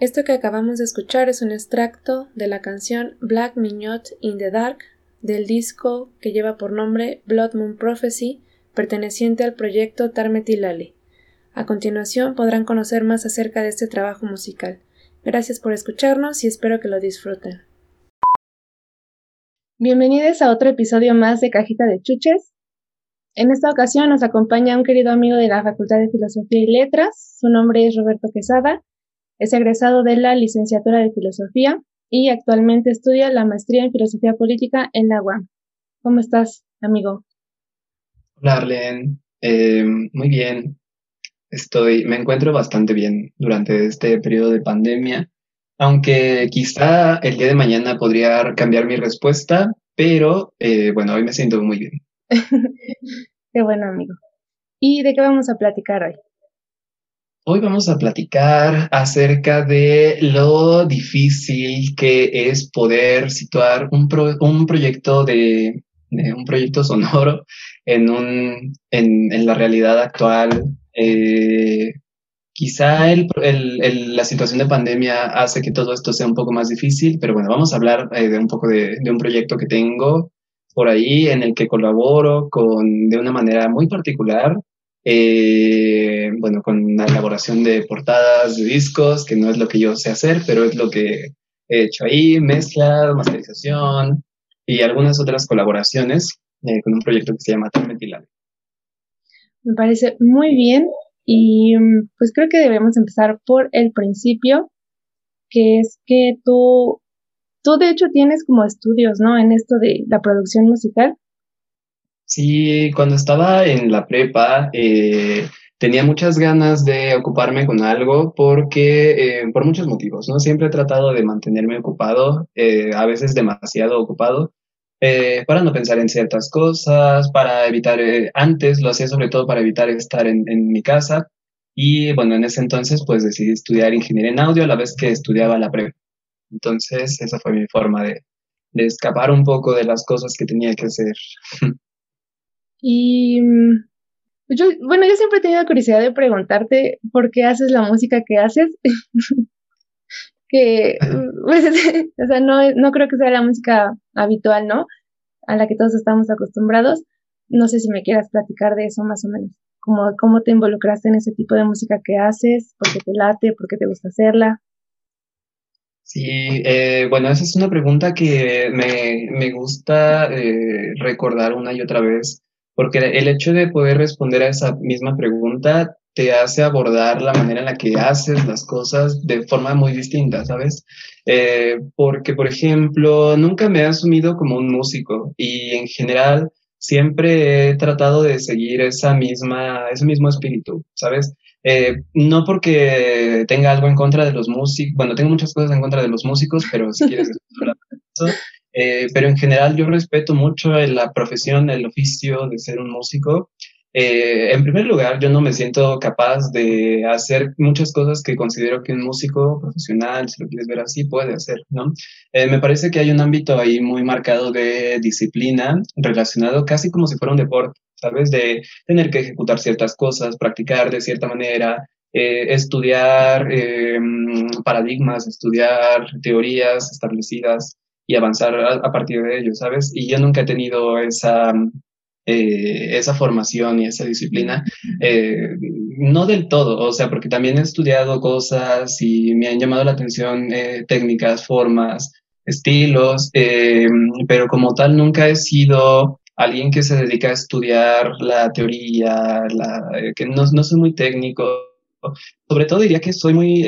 Esto que acabamos de escuchar es un extracto de la canción Black Mignot in the Dark del disco que lleva por nombre Blood Moon Prophecy, perteneciente al proyecto Tarmetilali. A continuación podrán conocer más acerca de este trabajo musical. Gracias por escucharnos y espero que lo disfruten. Bienvenidos a otro episodio más de Cajita de Chuches. En esta ocasión nos acompaña un querido amigo de la Facultad de Filosofía y Letras. Su nombre es Roberto Quesada. Es egresado de la licenciatura de Filosofía y actualmente estudia la maestría en Filosofía Política en la UAM. ¿Cómo estás, amigo? Hola, Arlene. Eh, muy bien. Estoy, me encuentro bastante bien durante este periodo de pandemia, aunque quizá el día de mañana podría cambiar mi respuesta, pero eh, bueno, hoy me siento muy bien. Qué bueno, amigo. ¿Y de qué vamos a platicar hoy? Hoy vamos a platicar acerca de lo difícil que es poder situar un, un proyecto de, un proyecto sonoro en, un, en, en la realidad actual. Eh, quizá el, el, la situación de pandemia hace que todo esto sea un poco más difícil, pero bueno, vamos a hablar eh, de un poco de, de, un proyecto que tengo por ahí en el que colaboro con, de una manera muy particular eh, bueno, con la elaboración de portadas de discos, que no es lo que yo sé hacer, pero es lo que he hecho ahí, mezcla, masterización y algunas otras colaboraciones eh, con un proyecto que se llama Metilal. Me parece muy bien y mm, pues creo que debemos empezar por el principio, que es que tú, tú de hecho tienes como estudios, ¿no? En esto de la producción musical. Sí, cuando estaba en la prepa, eh, tenía muchas ganas de ocuparme con algo porque, eh, por muchos motivos, ¿no? Siempre he tratado de mantenerme ocupado, eh, a veces demasiado ocupado, para no pensar en ciertas cosas, para evitar, antes lo hacía sobre todo para evitar estar en, en, mi casa. Y bueno, en ese entonces pues decidí estudiar ingeniería en audio a la vez que estudiaba la prepa. Entonces, esa fue mi forma de, de escapar un poco de las cosas que tenía que hacer. Y mm, yo, bueno, yo siempre he tenido curiosidad de preguntarte por qué haces la música que haces. que, pues, o sea, no, no creo que sea la música habitual, ¿no? A la que todos estamos acostumbrados. No sé si me quieras platicar de eso más o menos. Como, ¿Cómo te involucraste en ese tipo de música que haces? ¿Por qué te late? ¿Por qué te gusta hacerla? Sí, eh, bueno, esa es una pregunta que me, me gusta eh, recordar una y otra vez porque el hecho de poder responder a esa misma pregunta te hace abordar la manera en la que haces las cosas de forma muy distinta, ¿sabes? Eh, porque, por ejemplo, nunca me he asumido como un músico y en general siempre he tratado de seguir esa misma, ese mismo espíritu, ¿sabes? Eh, no porque tenga algo en contra de los músicos, bueno, tengo muchas cosas en contra de los músicos, pero si quieres eh, pero en general yo respeto mucho la profesión, el oficio de ser un músico. Eh, en primer lugar, yo no me siento capaz de hacer muchas cosas que considero que un músico profesional, si lo quieres ver así, puede hacer, ¿no? Eh, me parece que hay un ámbito ahí muy marcado de disciplina relacionado casi como si fuera un deporte, ¿sabes? De tener que ejecutar ciertas cosas, practicar de cierta manera, estudiar paradigmas, estudiar teorías establecidas y avanzar a, partir de ello, ¿sabes? Y yo nunca he tenido esa, eh, esa formación y esa disciplina, eh, no del todo, o sea, porque también he estudiado cosas y me han llamado la atención eh, técnicas, formas, estilos, pero como tal nunca he sido alguien que se dedica a estudiar la teoría, que no, no soy muy técnico, sobre todo diría que soy muy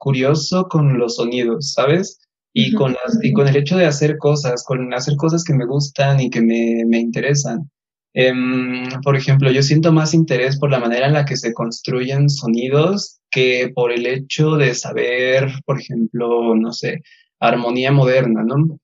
curioso con los sonidos, ¿sabes? Y, con las, y con el hecho de hacer cosas, con hacer cosas que me gustan y que me, me interesan. Um, por ejemplo, yo siento más interés por la manera en la que se construyen sonidos que por el hecho de saber, por ejemplo, no sé, armonía moderna, ¿no?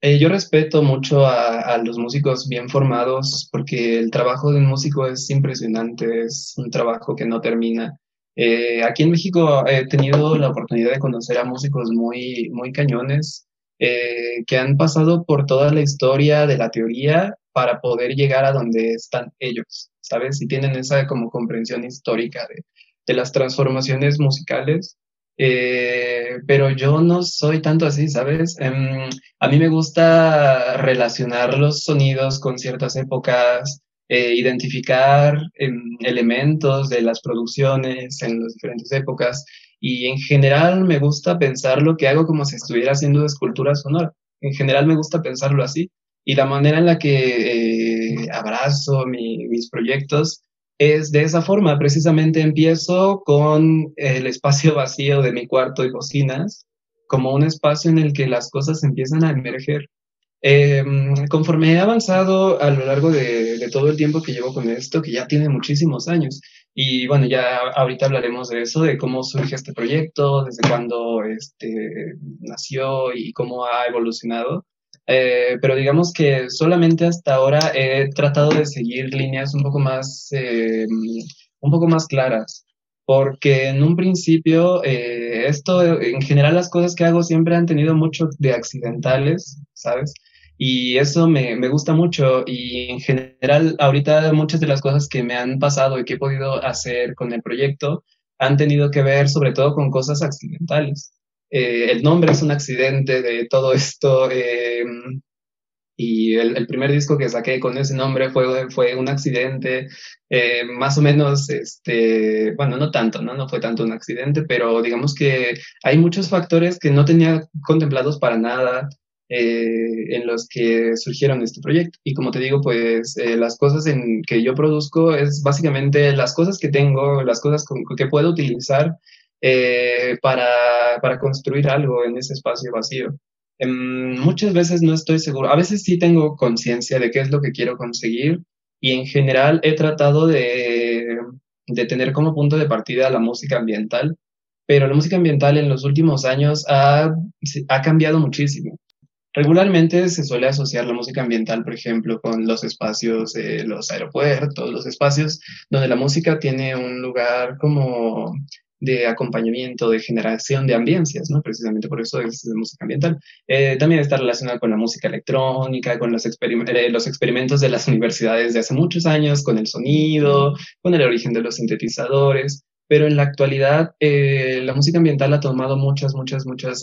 Eh, yo respeto mucho a, a, los músicos bien formados porque el trabajo de un músico es impresionante, es un trabajo que no termina. Eh, aquí en México he tenido la oportunidad de conocer a músicos muy, muy cañones eh, que han pasado por toda la historia de la teoría para poder llegar a donde están ellos, ¿sabes? Y tienen esa como comprensión histórica de, de las transformaciones musicales. eh, pero yo no soy tanto así, ¿sabes? Em, a mí me gusta relacionar los sonidos con ciertas épocas, eh, identificar em, elementos de las producciones en las diferentes épocas y en general me gusta pensar lo que hago como si estuviera haciendo escultura sonora. En general me gusta pensarlo así y la manera en la que eh, abrazo mis proyectos es de esa forma. Precisamente empiezo con el espacio vacío de mi cuarto y cocinas como un espacio en el que las cosas empiezan a emerger. Em, conforme he avanzado a lo largo de, todo el tiempo que llevo con esto, que ya tiene muchísimos años, y bueno, ya ahorita hablaremos de eso, de cómo surge este proyecto, desde cuándo este, nació y cómo ha evolucionado. Eh, pero digamos que solamente hasta ahora he tratado de seguir líneas un poco más, eh, un poco más claras, porque en un principio eh, esto, en general las cosas que hago siempre han tenido mucho de accidentales, ¿sabes? Y eso me, me gusta mucho y en general ahorita muchas de las cosas que me han pasado y que he podido hacer con el proyecto han tenido que ver sobre todo con cosas accidentales. Eh, el nombre es un accidente de todo esto. Eh, y el, primer disco que saqué con ese nombre fue, fue un accidente, eh, más o menos, este, bueno, no tanto, ¿no? No fue tanto un accidente, pero digamos que hay muchos factores que no tenía contemplados para nada. En los que surgieron este proyecto. Y como te digo, pues las cosas en que yo produzco es básicamente las cosas que tengo, las cosas que puedo utilizar eh, para, para, construir algo en ese espacio vacío. Em, muchas veces no estoy seguro, a veces sí tengo conciencia de qué es lo que quiero conseguir y en general he tratado de, de tener como punto de partida la música ambiental, pero la música ambiental en los últimos años ha, ha cambiado muchísimo. Regularmente se suele asociar la música ambiental, por ejemplo, con los espacios, de los aeropuertos, los espacios donde la música tiene un lugar como de acompañamiento, de generación de ambiencias, ¿no? Precisamente por eso es música ambiental. Eh, también está relacionada con la música electrónica, con los, eh, experimentos de las universidades de hace muchos años, con el sonido, con el origen de los sintetizadores, pero en la actualidad eh, la música ambiental ha tomado muchas, muchas, muchas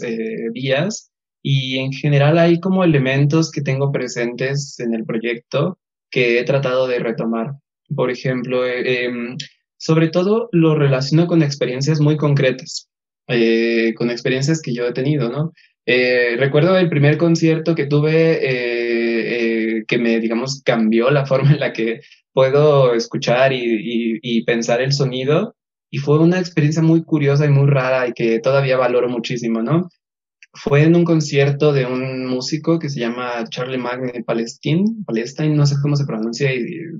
vías y en general hay como elementos que tengo presentes en el proyecto que he tratado de retomar. Por ejemplo, em, sobre todo lo relaciono con experiencias muy concretas, eh, con experiencias que yo he tenido, ¿no? Eh, recuerdo el primer concierto que tuve eh, que me, digamos, cambió la forma en la que puedo escuchar y, y pensar el sonido y fue una experiencia muy curiosa y muy rara y que todavía valoro muchísimo, ¿no? Fue en un concierto de un músico que se llama Charlie Magne Palestine, Palestine, no sé cómo se pronuncia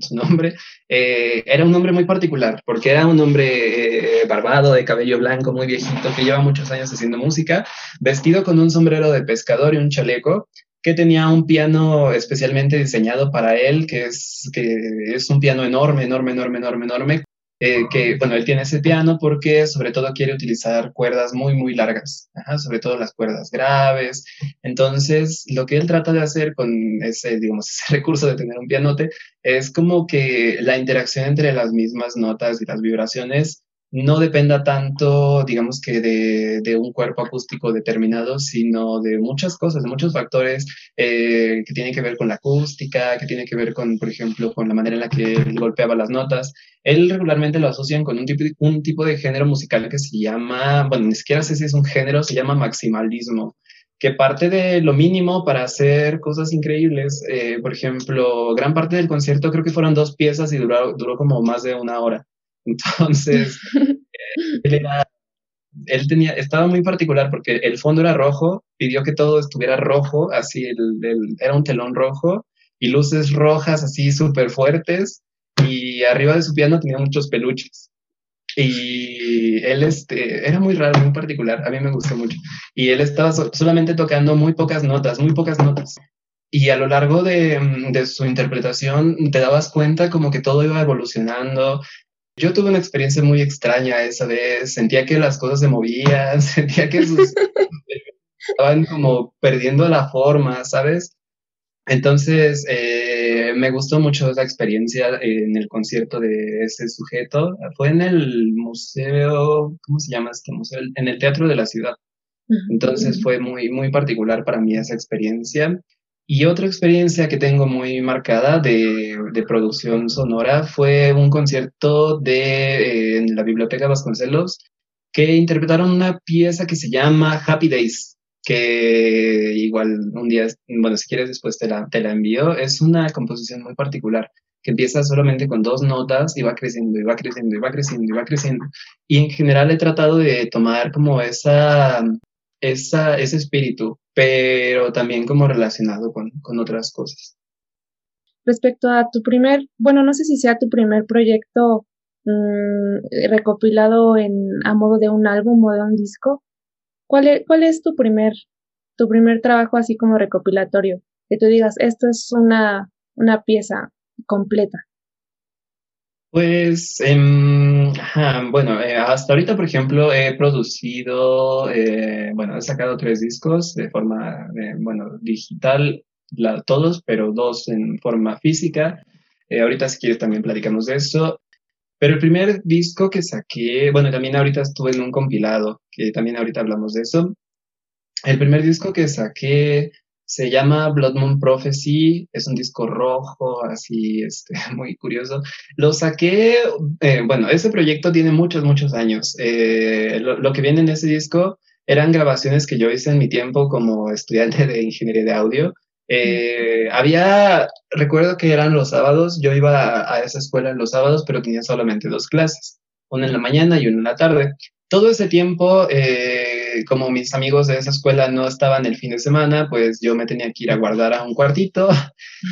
su nombre. Eh, era un hombre muy particular, porque era un hombre eh, barbado, de cabello blanco, muy viejito, que lleva muchos años haciendo música, vestido con un sombrero de pescador y un chaleco, que tenía un piano especialmente diseñado para él, que es, que es un piano enorme, enorme, enorme, enorme, enorme, eh, que, bueno, él tiene ese piano porque sobre todo quiere utilizar cuerdas muy, muy largas, sobre todo las cuerdas graves. Entonces, lo que él trata de hacer con ese, digamos, ese recurso de tener un pianote es como que la interacción entre las mismas notas y las vibraciones no dependa tanto, digamos que de, un cuerpo acústico determinado, sino de muchas cosas, de muchos factores eh, que tienen que ver con la acústica, que tienen que ver con, por ejemplo, con la manera en la que él golpeaba las notas. Él regularmente lo asocian con un tipo, un tipo de género musical que se llama, bueno, ni siquiera sé si es un género, se llama maximalismo que parte de lo mínimo para hacer cosas increíbles. Eh, por ejemplo, gran parte del concierto creo que fueron dos piezas y duró, duró como más de una hora. Entonces, él, tenía, estaba muy particular porque el fondo era rojo, pidió que todo estuviera rojo, así, el, era un telón rojo y luces rojas así súper fuertes y arriba de su piano tenía muchos peluches. Y él este, era muy raro, muy particular, a mí me gustó mucho. Y él estaba solamente tocando muy pocas notas, muy pocas notas. Y a lo largo de, de, su interpretación te dabas cuenta como que todo iba evolucionando, yo tuve una experiencia muy extraña esa vez, sentía que las cosas se movían, sentía que estaban como perdiendo la forma, ¿sabes? Entonces, eh, eh, me gustó mucho esa experiencia en el concierto de ese sujeto. Fue en el museo, ¿cómo se llama este museo? En el Teatro de la Ciudad. Entonces fue muy, muy particular para mí esa experiencia. Y otra experiencia que tengo muy marcada de, de producción sonora fue un concierto de, eh, en la Biblioteca Vasconcelos que interpretaron una pieza que se llama Happy Days, que igual un día, bueno, si quieres después te la, te la envío. Es una composición muy particular que empieza solamente con dos notas y va creciendo y va creciendo y va creciendo y va creciendo. Y en general he tratado de tomar como esa, esa ese espíritu, pero también como relacionado con, con otras cosas. Respecto a tu primer, bueno, no sé si sea tu primer proyecto Mm, recopilado en, a modo de un álbum o de un disco. ¿Cuál es, cuál es tu primer, tu primer trabajo así como recopilatorio? Que tú digas, esto es una, una pieza completa. Pues, em, bueno, eh, hasta ahorita, por ejemplo, he producido, eh, bueno, he sacado tres discos de forma, eh, bueno, digital, todos, pero dos en forma física. ahorita, si quieres, también platicamos de eso. Pero el primer disco que saqué, bueno, también ahorita estuve en un compilado, que también ahorita hablamos de eso. El primer disco que saqué se llama Blood Moon Prophecy, es un disco rojo, así, este, muy curioso. Lo saqué, eh, bueno, ese proyecto tiene muchos, muchos años. Eh, lo, lo, que viene en ese disco eran grabaciones que yo hice en mi tiempo como estudiante de ingeniería de audio eh, había, recuerdo que eran los sábados, yo iba a, esa escuela en los sábados, pero tenía solamente dos clases, una en la mañana y una en la tarde. Todo ese tiempo, como mis amigos de esa escuela no estaban el fin de semana, pues yo me tenía que ir a guardar a un cuartito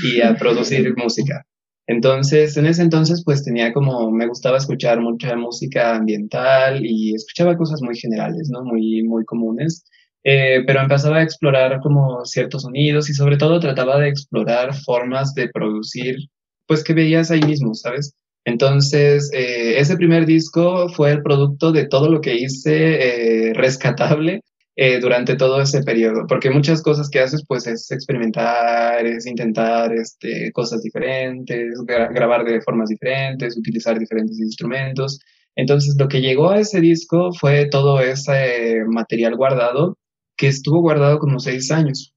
y a producir música. Entonces, en ese entonces, pues tenía como, me gustaba escuchar mucha música ambiental y escuchaba cosas muy generales, ¿no? Muy, muy comunes. Eh, pero empezaba a explorar como ciertos sonidos y sobre todo trataba de explorar formas de producir, pues que veías ahí mismo, ¿sabes? Entonces, eh, ese primer disco fue el producto de todo lo que hice eh, rescatable durante todo ese periodo, porque muchas cosas que haces, pues es experimentar, es intentar este, cosas diferentes, grabar de formas diferentes, utilizar diferentes instrumentos. Entonces, lo que llegó a ese disco fue todo ese material guardado que estuvo guardado como seis años.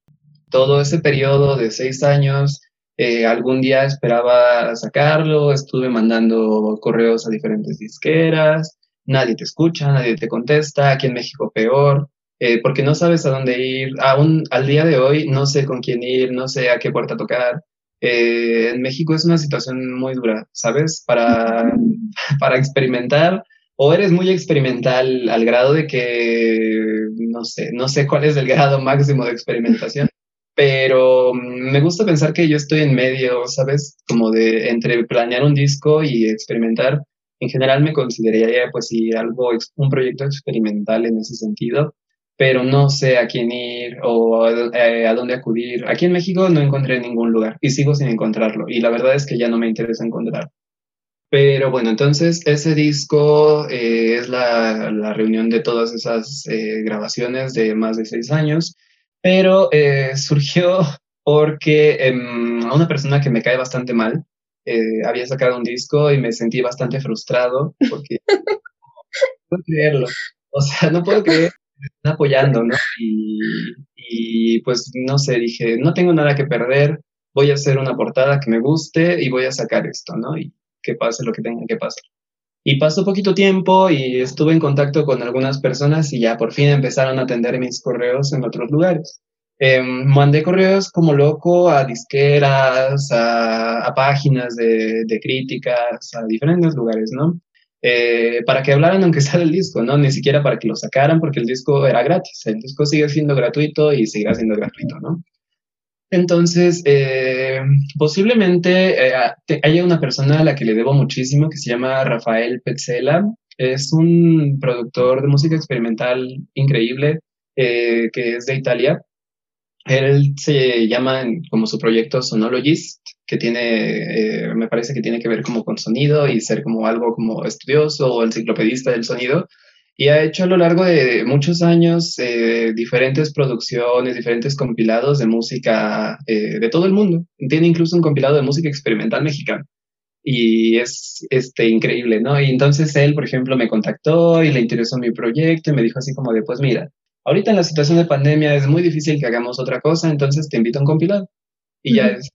Todo ese periodo de seis años, eh, algún día esperaba sacarlo, estuve mandando correos a diferentes disqueras, nadie te escucha, nadie te contesta, aquí en México peor, eh, porque no sabes a dónde ir. Aún al día de hoy no sé con quién ir, no sé a qué puerta tocar. Eh, en México es una situación muy dura, ¿sabes? Para, para experimentar o eres muy experimental al grado de que, no sé, no sé cuál es el grado máximo de experimentación, pero me gusta pensar que yo estoy en medio, ¿sabes? Como de entre planear un disco y experimentar. En general me consideraría, pues sí, algo, un proyecto experimental en ese sentido, pero no sé a quién ir o eh, a dónde acudir. Aquí en México no encontré ningún lugar y sigo sin encontrarlo y la verdad es que ya no me interesa encontrar. Pero bueno, entonces ese disco eh, es la, la, reunión de todas esas eh, grabaciones de más de seis años, pero eh, surgió porque a una persona que me cae bastante mal había sacado un disco y me sentí bastante frustrado porque no puedo creerlo. O sea, no puedo creer que me están apoyando, ¿no? Y, y pues no sé, dije, no tengo nada que perder, voy a hacer una portada que me guste y voy a sacar esto, ¿no? Y que pase lo que tenga que pasar. Y pasó poquito tiempo y estuve en contacto con algunas personas y ya por fin empezaron a atender mis correos en otros lugares. Em, mandé correos como loco a disqueras, a, páginas de, críticas, a diferentes lugares, ¿no? Eh, para que hablaran aunque sea del disco, ¿no? Ni siquiera para que lo sacaran porque el disco era gratis. El disco sigue siendo gratuito y seguirá siendo gratuito, ¿no? Entonces, eh, posiblemente eh, haya una persona a la que le debo muchísimo que se llama Rafael Petzela. Es un productor de música experimental increíble eh, que es de Italia. Él se llama como su proyecto Sonologist, que tiene, me parece que tiene que ver como con sonido y ser como algo como estudioso o enciclopedista del sonido. Y ha hecho a lo largo de muchos años eh, diferentes producciones, diferentes compilados de música eh, de todo el mundo. Tiene incluso un compilado de música experimental mexicana. Y es este, increíble, ¿no? Y entonces él, por ejemplo, me contactó y le interesó mi proyecto y me dijo así como de, pues mira, ahorita en la situación de pandemia es muy difícil que hagamos otra cosa, entonces te invito a un compilado. Y ya es,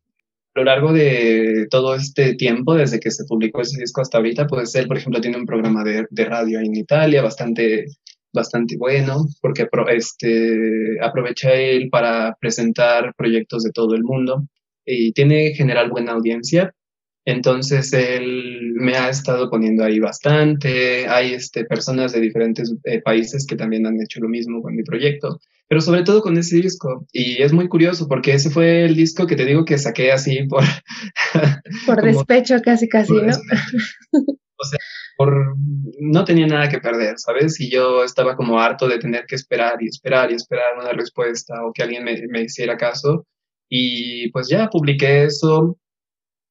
lo largo de todo este tiempo, desde que se publicó ese disco hasta ahorita, pues él, por ejemplo, tiene un programa de, radio en Italia bastante, bastante bueno, porque este, aprovecha él para presentar proyectos de todo el mundo y tiene general buena audiencia. Entonces él me ha estado poniendo ahí bastante. Hay este, personas de diferentes eh, países que también han hecho lo mismo con mi proyecto pero sobre todo con ese disco. Y es muy curioso porque ese fue el disco que te digo que saqué así por... por despecho casi, casi, ¿no? o sea, por, no tenía nada que perder, ¿sabes? Y yo estaba como harto de tener que esperar y esperar y esperar una respuesta o que alguien me, me hiciera caso. Y pues ya publiqué eso,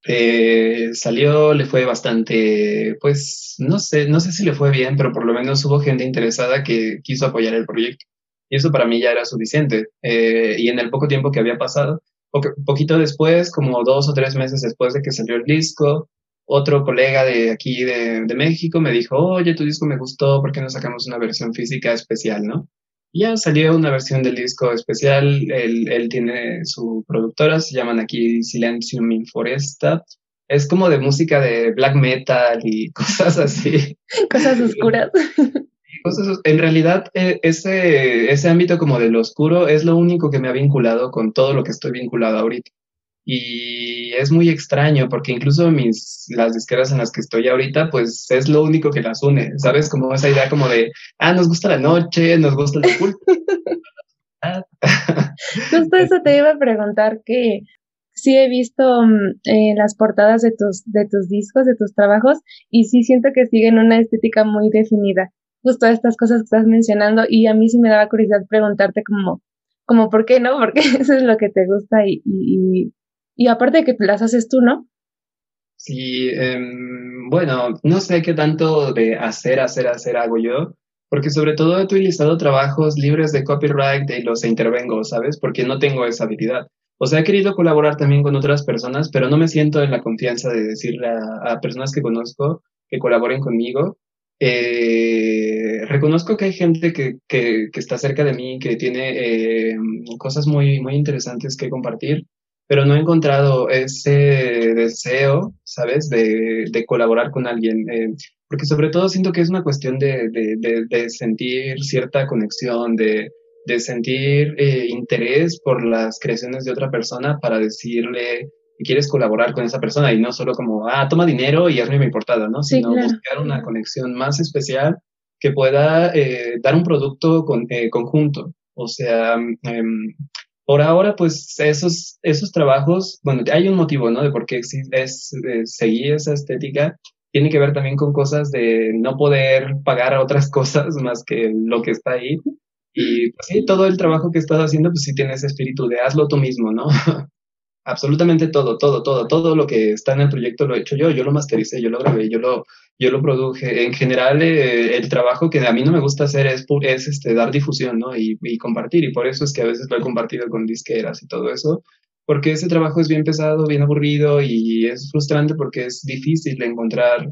eh, salió, le fue bastante, pues no sé, no sé si le fue bien, pero por lo menos hubo gente interesada que quiso apoyar el proyecto. Y eso para mí ya era suficiente. Eh, y en el poco tiempo que había pasado, poquito después, como dos o tres meses después de que salió el disco, otro colega de aquí de, de México me dijo, oye, tu disco me gustó, ¿por qué no sacamos una versión física especial, no? Ya salió una versión del disco especial, él, él, tiene su productora, se llaman aquí Silencium in Foresta. Es como de música de black metal y cosas así. Cosas oscuras en realidad eh, ese, ese ámbito como del oscuro es lo único que me ha vinculado con todo lo que estoy vinculado ahorita. Y es muy extraño porque incluso mis, las disqueras en las que estoy ahorita, pues es lo único que las une, ¿sabes? Como esa idea como de, ah, nos gusta la noche, nos gusta el culto. Justo eso te iba a preguntar que sí he visto mm, eh, las portadas de tus, de tus discos, de tus trabajos, y sí siento que siguen una estética muy definida justo estas cosas que estás mencionando y a mí sí me daba curiosidad preguntarte como, como ¿por qué no? Porque eso es lo que te gusta y, y, y aparte de que las haces tú, ¿no? Sí, em, bueno, no sé qué tanto de hacer, hacer, hacer hago yo, porque sobre todo he utilizado trabajos libres de copyright y los intervengo, ¿sabes? Porque no tengo esa habilidad. O sea, he querido colaborar también con otras personas, pero no me siento en la confianza de decirle a personas que conozco que colaboren conmigo, eh, reconozco que hay gente que, que, está cerca de mí, que tiene eh, cosas muy, muy interesantes que compartir, pero no he encontrado ese deseo, ¿sabes?, de, de colaborar con alguien. Eh, porque sobre todo siento que es una cuestión de, de, de sentir cierta conexión, de, sentir interés por las creaciones de otra persona para decirle quieres colaborar con esa persona y no solo como, ah, toma dinero y hazme mi portada, ¿no? Sino buscar una conexión más especial que pueda eh, dar un producto con, eh, conjunto. O sea, em, por ahora, pues esos, esos trabajos, bueno, hay un motivo, ¿no? De por qué es, es eh, seguir esa estética. Tiene que ver también con cosas de no poder pagar a otras cosas más que lo que está ahí. Y pues sí, todo el trabajo que estás haciendo, pues sí tiene ese espíritu de hazlo tú mismo, ¿no? absolutamente todo, todo, todo, todo lo que está en el proyecto lo he hecho yo, yo lo mastericé, yo lo grabé, yo lo, yo lo produje. En general, eh, el trabajo que a mí no me gusta hacer es, es este, dar difusión, ¿no? Y, y, compartir, y por eso es que a veces lo he compartido con disqueras y todo eso, porque ese trabajo es bien pesado, bien aburrido y es frustrante porque es difícil encontrar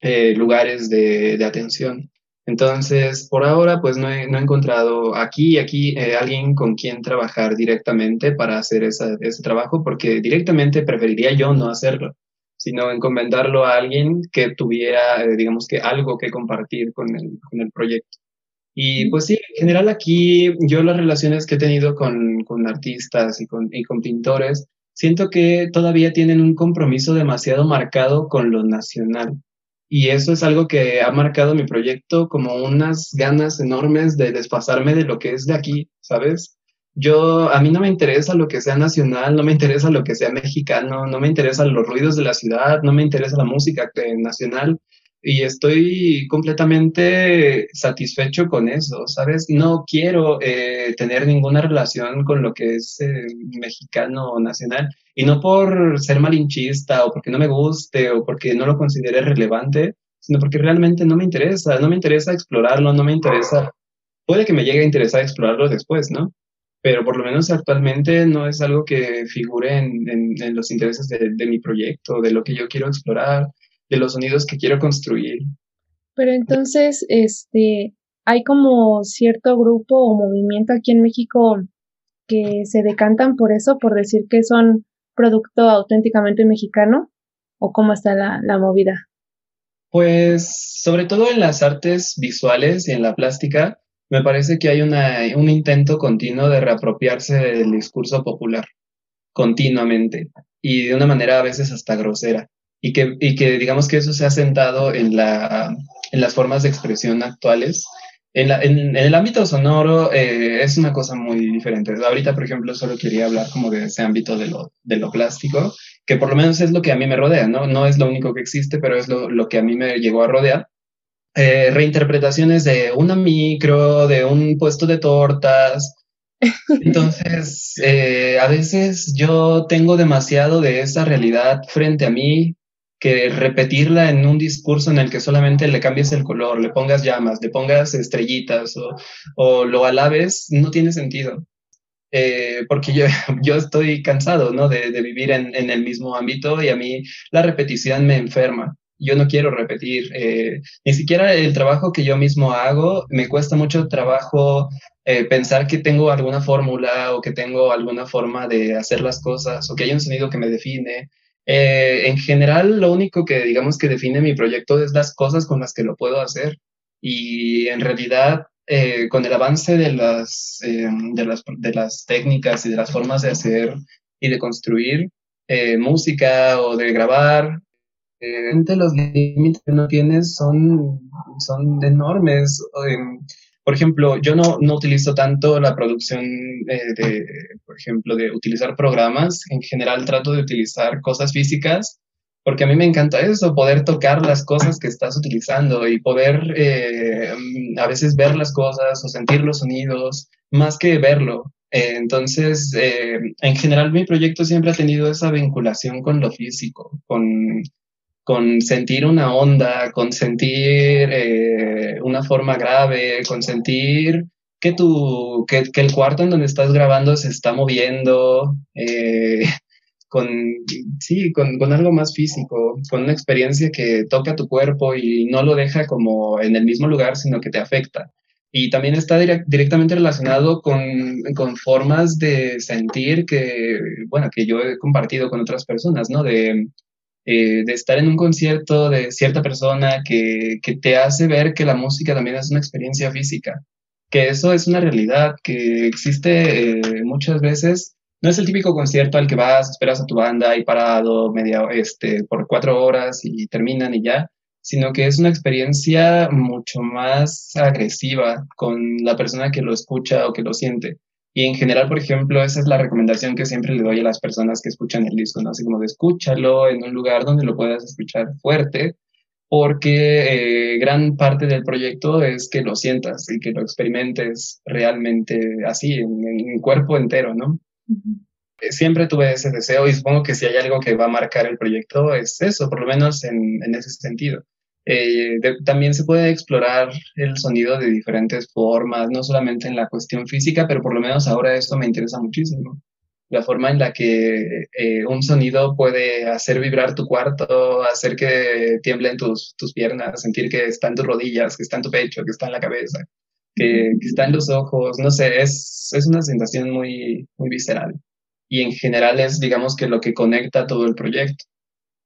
eh, lugares de, de atención. Entonces, por ahora, pues no he, no he encontrado aquí, aquí eh, alguien con quien trabajar directamente para hacer esa, ese trabajo, porque directamente preferiría yo no hacerlo, sino encomendarlo a alguien que tuviera, eh, digamos que algo que compartir con el, con el proyecto. Y pues sí, en general aquí yo las relaciones que he tenido con, con artistas y con, y con pintores, siento que todavía tienen un compromiso demasiado marcado con lo nacional y eso es algo que ha marcado mi proyecto como unas ganas enormes de desfasarme de lo que es de aquí, ¿sabes? Yo, a mí no me interesa lo que sea nacional, no me interesa lo que sea mexicano, no me interesan los ruidos de la ciudad, no me interesa la música nacional y estoy completamente satisfecho con eso, ¿sabes? No quiero eh, tener ninguna relación con lo que es eh, mexicano nacional, y no por ser malinchista o porque no me guste o porque no lo considere relevante, sino porque realmente no me interesa, no me interesa explorarlo, no me interesa, puede que me llegue a interesar explorarlo después, ¿no? Pero por lo menos actualmente no es algo que figure en, los intereses de, de mi proyecto, de lo que yo quiero explorar, de los sonidos que quiero construir. Pero entonces, este, hay como cierto grupo o movimiento aquí en México que se decantan por eso, por decir que son producto auténticamente mexicano, o cómo está la, la movida? Pues sobre todo en las artes visuales y en la plástica, me parece que hay una, un intento continuo de reapropiarse del discurso popular, continuamente, y de una manera a veces hasta grosera, y que, y que digamos que eso se ha sentado en, la, en las formas de expresión actuales. En, la, en, el ámbito sonoro eh, es una cosa muy diferente. Ahorita, por ejemplo, solo quería hablar como de ese ámbito de lo, de lo plástico, que por lo menos es lo que a mí me rodea, ¿no? No es lo único que existe, pero es lo, lo que a mí me llegó a rodear. Eh, reinterpretaciones de una micro, de un puesto de tortas. Entonces, eh, a veces yo tengo demasiado de esa realidad frente a mí que repetirla en un discurso en el que solamente le cambies el color, le pongas llamas, le pongas estrellitas o, o lo alabes, no tiene sentido. Eh, porque yo, yo estoy cansado ¿no? de, de vivir en, en, el mismo ámbito y a mí la repetición me enferma. Yo no quiero repetir, eh, ni siquiera el trabajo que yo mismo hago, me cuesta mucho trabajo eh, pensar que tengo alguna fórmula o que tengo alguna forma de hacer las cosas o que hay un sonido que me define. Eh, en general, lo único que digamos que define mi proyecto es las cosas con las que lo puedo hacer. Y en realidad, eh, con el avance de las, eh, de, las, de las técnicas y de las formas de hacer y de construir música o de grabar, los límites que uno tiene son, son enormes. Por ejemplo, yo no, no utilizo tanto la producción eh, de, por ejemplo, de utilizar programas. En general trato de utilizar cosas físicas porque a mí me encanta eso, poder tocar las cosas que estás utilizando y poder eh, a veces ver las cosas o sentir los sonidos más que verlo. Eh, entonces, en general mi proyecto siempre ha tenido esa vinculación con lo físico, con, con sentir una onda, con sentir eh, una forma grave, con sentir que, tu, que, el cuarto en donde estás grabando se está moviendo, eh, con, sí, con, con, algo más físico, con una experiencia que toca tu cuerpo y no lo deja como en el mismo lugar, sino que te afecta. Y también está directamente relacionado con, con, formas de sentir que, bueno, que yo he compartido con otras personas, ¿no? De, eh, de estar en un concierto de cierta persona que, que, te hace ver que la música también es una experiencia física, que eso es una realidad que existe eh, muchas veces. No es el típico concierto al que vas, esperas a tu banda y parado media, este, por cuatro horas y terminan y ya, sino que es una experiencia mucho más agresiva con la persona que lo escucha o que lo siente. Y en general, por ejemplo, esa es la recomendación que siempre le doy a las personas que escuchan el disco, ¿no? Así como de escúchalo en un lugar donde lo puedas escuchar fuerte, porque eh, gran parte del proyecto es que lo sientas y que lo experimentes realmente así, en, en cuerpo entero, ¿no? Eh, siempre tuve ese deseo y supongo que si hay algo que va a marcar el proyecto es eso, por lo menos en, en ese sentido. Eh, también se puede explorar el sonido de diferentes formas, no solamente en la cuestión física, pero por lo menos ahora esto me interesa muchísimo. La forma en la que eh, un sonido puede hacer vibrar tu cuarto, hacer que tiemblen tus, tus piernas, sentir que está en tus rodillas, que está en tu pecho, que está en la cabeza, que, que está en los ojos, no sé, es, es una sensación muy, muy visceral. Y en general es, digamos, que lo que conecta todo el proyecto.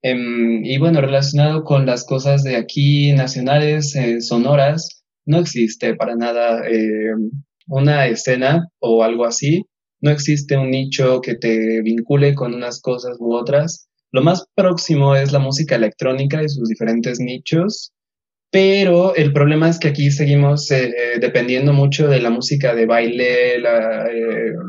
Em, y bueno, relacionado con las cosas de aquí nacionales, eh, sonoras, no existe para nada eh, una escena o algo así. No existe un nicho que te vincule con unas cosas u otras. Lo más próximo es la música electrónica y sus diferentes nichos, pero el problema es que aquí seguimos eh, dependiendo mucho de la música de baile,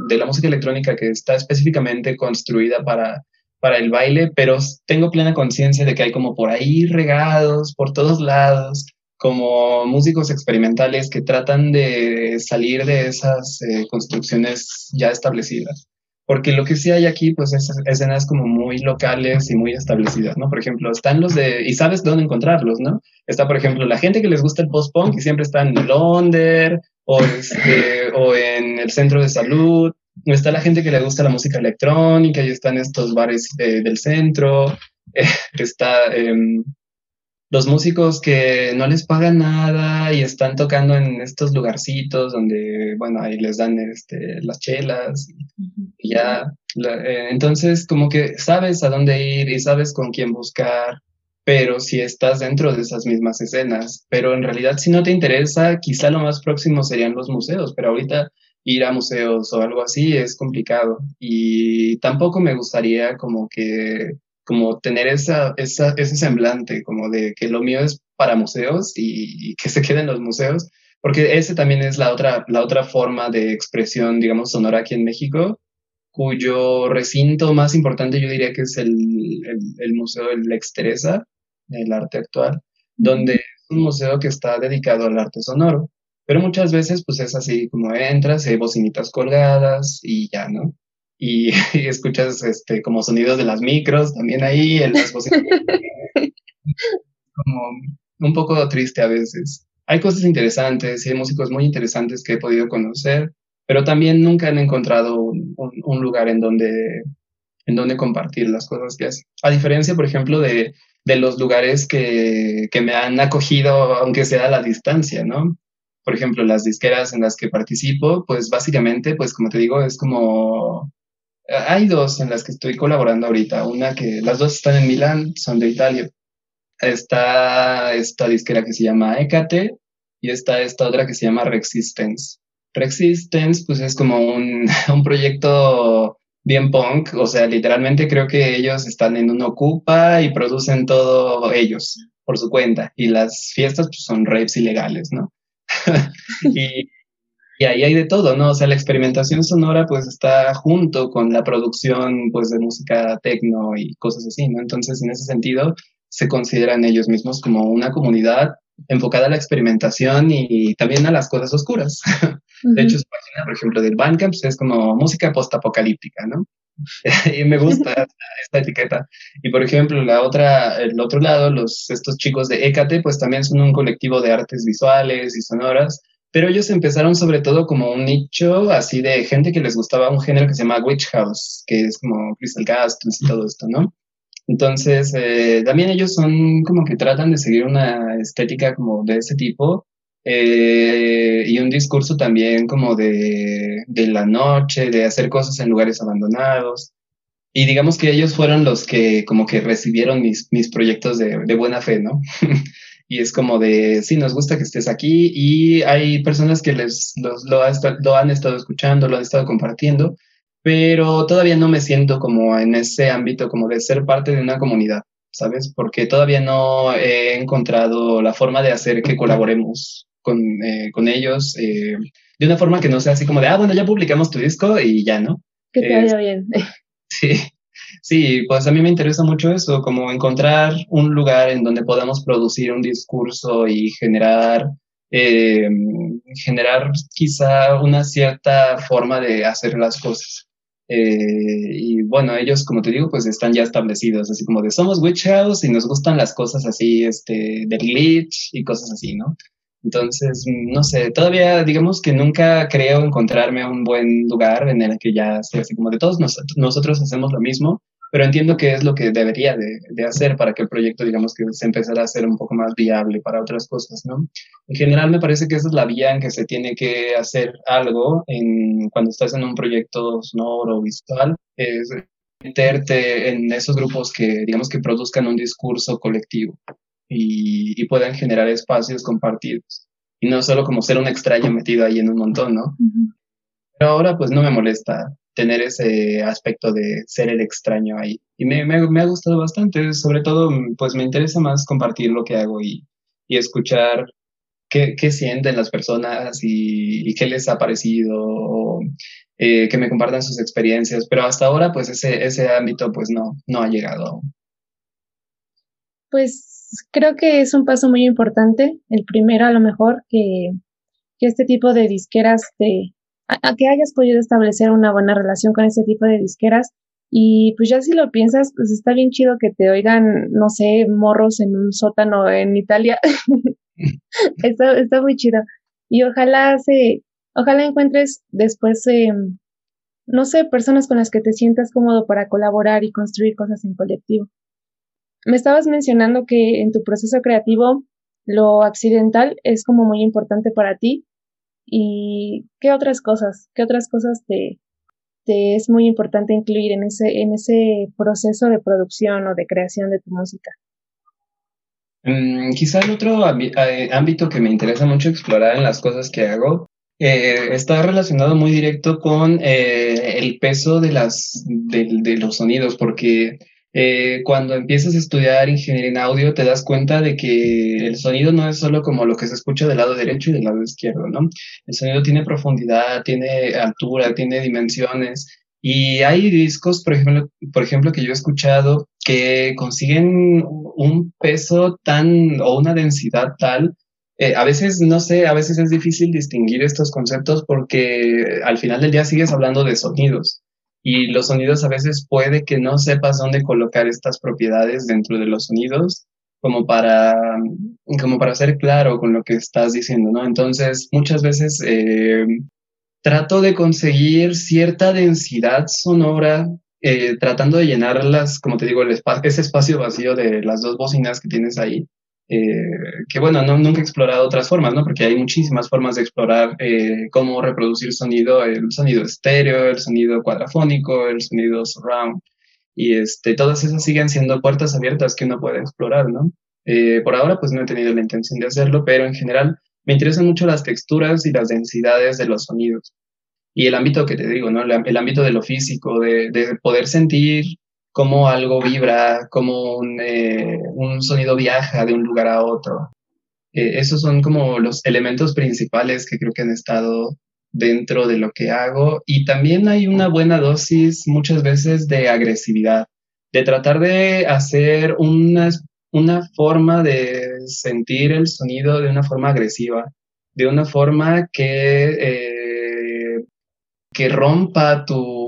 de la música electrónica que está específicamente construida para para el baile, pero tengo plena conciencia de que hay como por ahí regados, por todos lados, como músicos experimentales que tratan de salir de esas eh, construcciones ya establecidas. porque lo que sí hay aquí, pues, es escenas como muy locales y muy establecidas, ¿no? Por ejemplo, están los de, y sabes dónde encontrarlos, ¿no? Está, por ejemplo, la gente que les gusta el post-punk y siempre está en Londres o, este, o en el centro de salud, está la gente que le gusta la música electrónica y están estos bares del centro, está em, los músicos que no les pagan nada y están tocando en estos lugarcitos donde, bueno, ahí les dan este, las chelas y, ya. Eh, entonces, como que sabes a dónde ir y sabes con quién buscar, pero si estás dentro de esas mismas escenas. Pero en realidad, si no te interesa, quizá lo más próximo serían los museos, pero ahorita ir a museos o algo así es complicado. Y tampoco me gustaría como que como tener esa, esa, ese semblante, como de que lo mío es para museos y, que se queden los museos, porque ese también es la otra, la otra forma de expresión, digamos, sonora aquí en México, cuyo recinto más importante yo diría que es el, el, Museo del Lex Teresa, el arte actual, donde es un museo que está dedicado al arte sonoro. Pero muchas veces, pues es así como entras, hay bocinitas colgadas y ya, ¿no? y, escuchas este, como sonidos de las micros también ahí, en las como un poco triste a veces. Hay cosas interesantes y hay músicos muy interesantes que he podido conocer, pero también nunca han encontrado un, un, lugar en donde, en donde compartir las cosas que hacen. A diferencia, por ejemplo, de, de los lugares que, que me han acogido, aunque sea a la distancia, ¿no? Por ejemplo, las disqueras en las que participo, pues básicamente, pues como te digo, es como hay dos en las que estoy colaborando ahorita. Una que las dos están en Milán, son de Italia. Está esta disquera que se llama Ecate y está esta otra que se llama Resistance. Resistance, pues es como un, un proyecto bien punk, o sea, literalmente creo que ellos están en un ocupa y producen todo ellos por su cuenta y las fiestas pues, son rapes ilegales, ¿no? y y ahí hay de todo, ¿no? O sea, la experimentación sonora pues está junto con la producción pues de música tecno y cosas así, ¿no? Entonces, en ese sentido, se consideran ellos mismos como una comunidad enfocada a la experimentación y también a las cosas oscuras. De hecho, su página, por ejemplo, del Bandcamp es como música postapocalíptica, ¿no? y me gusta esta etiqueta. Y por ejemplo, la otra, el otro lado, los, estos chicos de Ecate, pues también son un colectivo de artes visuales y sonoras pero ellos empezaron sobre todo como un nicho así de gente que les gustaba un género que se llama Witch House, que es como Crystal Castles y todo esto, ¿no? Entonces, eh, también ellos son como que tratan de seguir una estética como de ese tipo eh, y un discurso también como de, de, la noche, de hacer cosas en lugares abandonados. Y digamos que ellos fueron los que como que recibieron mis, mis proyectos de, de buena fe, ¿no? y es como de, sí, nos gusta que estés aquí y hay personas que les lo, lo, han estado escuchando, lo han estado compartiendo, pero todavía no me siento como en ese ámbito como de ser parte de una comunidad, ¿sabes? Porque todavía no he encontrado la forma de hacer que colaboremos con, eh, con ellos eh, de una forma que no sea así como de, ah, bueno, ya publicamos tu disco y ya, ¿no? Que te vaya bien. Sí, Sí, pues a mí me interesa mucho eso, como encontrar un lugar en donde podamos producir un discurso y generar, eh, generar quizá una cierta forma de hacer las cosas. Eh, y bueno, ellos, como te digo, pues están ya establecidos, así como de somos Witch House y nos gustan las cosas así, este, de glitch y cosas así, ¿no? Entonces, no sé, todavía digamos que nunca creo encontrarme un buen lugar en el que ya sea así como de todos nosotros hacemos lo mismo, pero entiendo que es lo que debería de, hacer para que el proyecto, digamos, que se empezara a ser un poco más viable para otras cosas, ¿no? En general me parece que esa es la vía en que se tiene que hacer algo en, cuando estás en un proyecto sonoro o visual, es meterte en esos grupos que, digamos, que produzcan un discurso colectivo y, y puedan generar espacios compartidos. Y no solo como ser un extraño metido ahí en un montón, ¿no? Pero ahora pues no me molesta tener ese aspecto de ser el extraño ahí. Y me, me, me, ha gustado bastante, sobre todo pues me interesa más compartir lo que hago y, y escuchar qué, qué, sienten las personas y, y qué les ha parecido, eh, que me compartan sus experiencias, pero hasta ahora pues ese, ese ámbito pues no, no ha llegado. Pues creo que es un paso muy importante. El primero, a lo mejor, que, este tipo de disqueras te, a, que hayas podido establecer una buena relación con ese tipo de disqueras. Y pues ya si lo piensas, pues está bien chido que te oigan, no sé, morros en un sótano en Italia. está, está muy chido. Y ojalá se, ojalá encuentres después, eh, no sé, personas con las que te sientas cómodo para colaborar y construir cosas en colectivo. Me estabas mencionando que en tu proceso creativo lo accidental es como muy importante para ti. ¿Y qué otras cosas? ¿Qué otras cosas te, es muy importante incluir en ese, ese proceso de producción o de creación de tu música? Mm, quizá el otro eh, ámbito que me interesa mucho explorar en las cosas que hago eh, está relacionado muy directo con eh, el peso de, las, de, los sonidos, porque cuando empiezas a estudiar ingeniería en audio te das cuenta de que el sonido no es solo como lo que se escucha del lado derecho y del lado izquierdo, ¿no? El sonido tiene profundidad, tiene altura, tiene dimensiones y hay discos, por ejemplo, por ejemplo, que yo he escuchado que consiguen un peso tan o una densidad tal. Eh, a veces, no sé, a veces es difícil distinguir estos conceptos porque al final del día sigues hablando de sonidos y los sonidos a veces puede que no sepas dónde colocar estas propiedades dentro de los sonidos como para, como para ser claro con lo que estás diciendo, ¿no? Entonces, muchas veces eh, trato de conseguir cierta densidad sonora, eh, tratando de llenarlas, como te digo, el ese espacio vacío de las dos bocinas que tienes ahí. Eh, que bueno, no, nunca he explorado otras formas, ¿no? Porque hay muchísimas formas de explorar eh, cómo reproducir sonido, el sonido estéreo, el sonido cuadrafónico, el sonido surround. Y este, todas esas siguen siendo puertas abiertas que uno puede explorar, ¿no? por ahora, pues no he tenido la intención de hacerlo, pero en general me interesan mucho las texturas y las densidades de los sonidos. Y el ámbito que te digo, ¿no? El, ámbito de lo físico, de, poder sentir cómo algo vibra, cómo un, eh, un sonido viaja de un lugar a otro. Eh, esos son como los elementos principales que creo que han estado dentro de lo que hago. Y también hay una buena dosis muchas veces de agresividad, de tratar de hacer una una forma de sentir el sonido de una forma agresiva, de una forma que, eh, que rompa tu,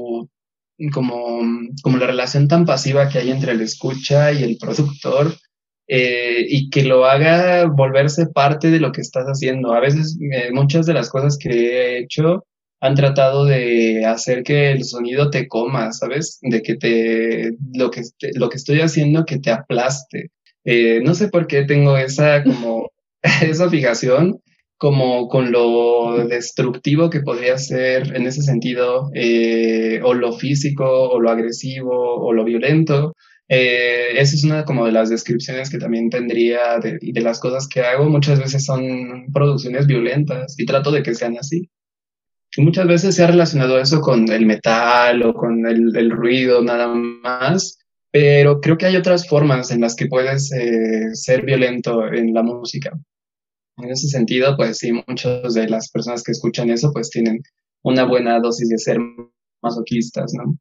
como, como la relación tan pasiva que hay entre el escucha y el productor, eh, y que lo haga volverse parte de lo que estás haciendo. A veces eh, muchas de las cosas que he hecho han tratado de hacer que el sonido te coma, ¿sabes? De que te lo que lo que estoy haciendo que te aplaste, eh, no sé por qué tengo esa como esa fijación como con lo destructivo que podría ser en ese sentido, eh, o lo físico, o lo agresivo, o lo violento. Eh, esa es una como de las descripciones que también tendría de, de, las cosas que hago. Muchas veces son producciones violentas y trato de que sean así. Y muchas veces se ha relacionado eso con el metal o con el, ruido nada más, pero creo que hay otras formas en las que puedes eh, ser violento en la música. En ese sentido, pues sí, muchas de las personas que escuchan eso, pues tienen una buena dosis de ser masoquistas, ¿no?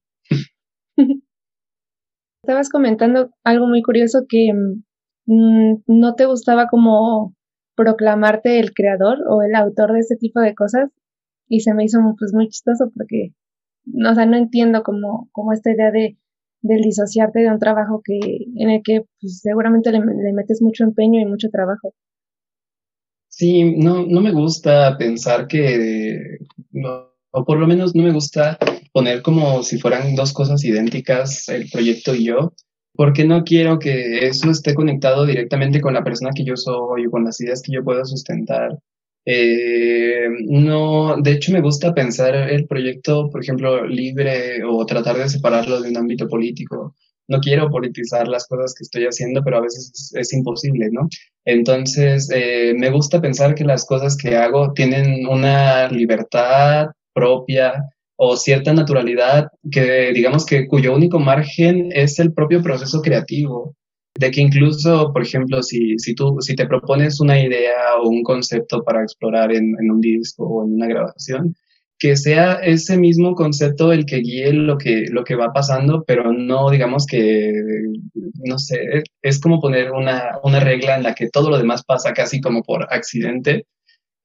Estabas comentando algo muy curioso que mm, no te gustaba como proclamarte el creador o el autor de este tipo de cosas y se me hizo pues muy chistoso porque, o sea, no entiendo como, como esta idea de disociarte de un trabajo que, en el que pues, seguramente le, metes mucho empeño y mucho trabajo. Sí, no, no me gusta pensar que, o por lo menos no me gusta poner como si fueran dos cosas idénticas el proyecto y yo, porque no quiero que eso esté conectado directamente con la persona que yo soy o con las ideas que yo pueda sustentar. Eh, no, de hecho me gusta pensar el proyecto, por ejemplo, libre o tratar de separarlo de un ámbito político. No quiero politizar las cosas que estoy haciendo, pero a veces es, imposible, ¿no? Entonces, eh, me gusta pensar que las cosas que hago tienen una libertad propia o cierta naturalidad que, digamos que cuyo único margen es el propio proceso creativo de que incluso, por ejemplo, si, si tú si te propones una idea o un concepto para explorar en, en, un disco o en una grabación, que sea ese mismo concepto el que guíe lo que, lo que va pasando, pero no digamos que, no sé, es como poner una, una regla en la que todo lo demás pasa casi como por accidente.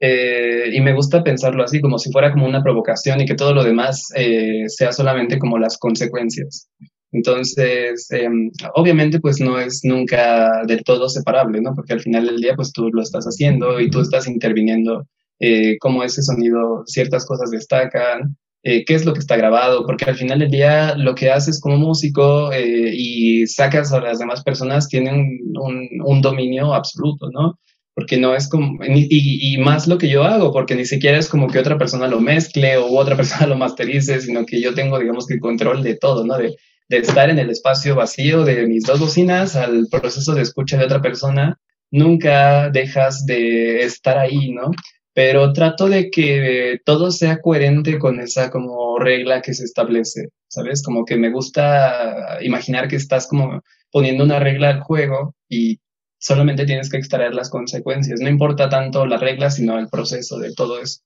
Eh, y me gusta pensarlo así, como si fuera como una provocación y que todo lo demás eh, sea solamente como las consecuencias. Entonces, em, obviamente, pues no es nunca del todo separable, ¿no? Porque al final del día, pues tú lo estás haciendo y tú estás interviniendo eh, cómo ese sonido, ciertas cosas destacan, eh, qué es lo que está grabado, porque al final del día lo que haces como músico eh, y sacas a las demás personas tienen un, dominio absoluto, ¿no? Porque no es como, y, y, más lo que yo hago, porque ni siquiera es como que otra persona lo mezcle o otra persona lo masterice, sino que yo tengo, digamos, que control de todo, ¿no? De, de estar en el espacio vacío de mis dos bocinas al proceso de escucha de otra persona, nunca dejas de estar ahí, ¿no? Pero trato de que todo sea coherente con esa como regla que se establece, ¿sabes? Como que me gusta imaginar que estás como poniendo una regla al juego y solamente tienes que extraer las consecuencias. No importa tanto la regla, sino el proceso de todo eso.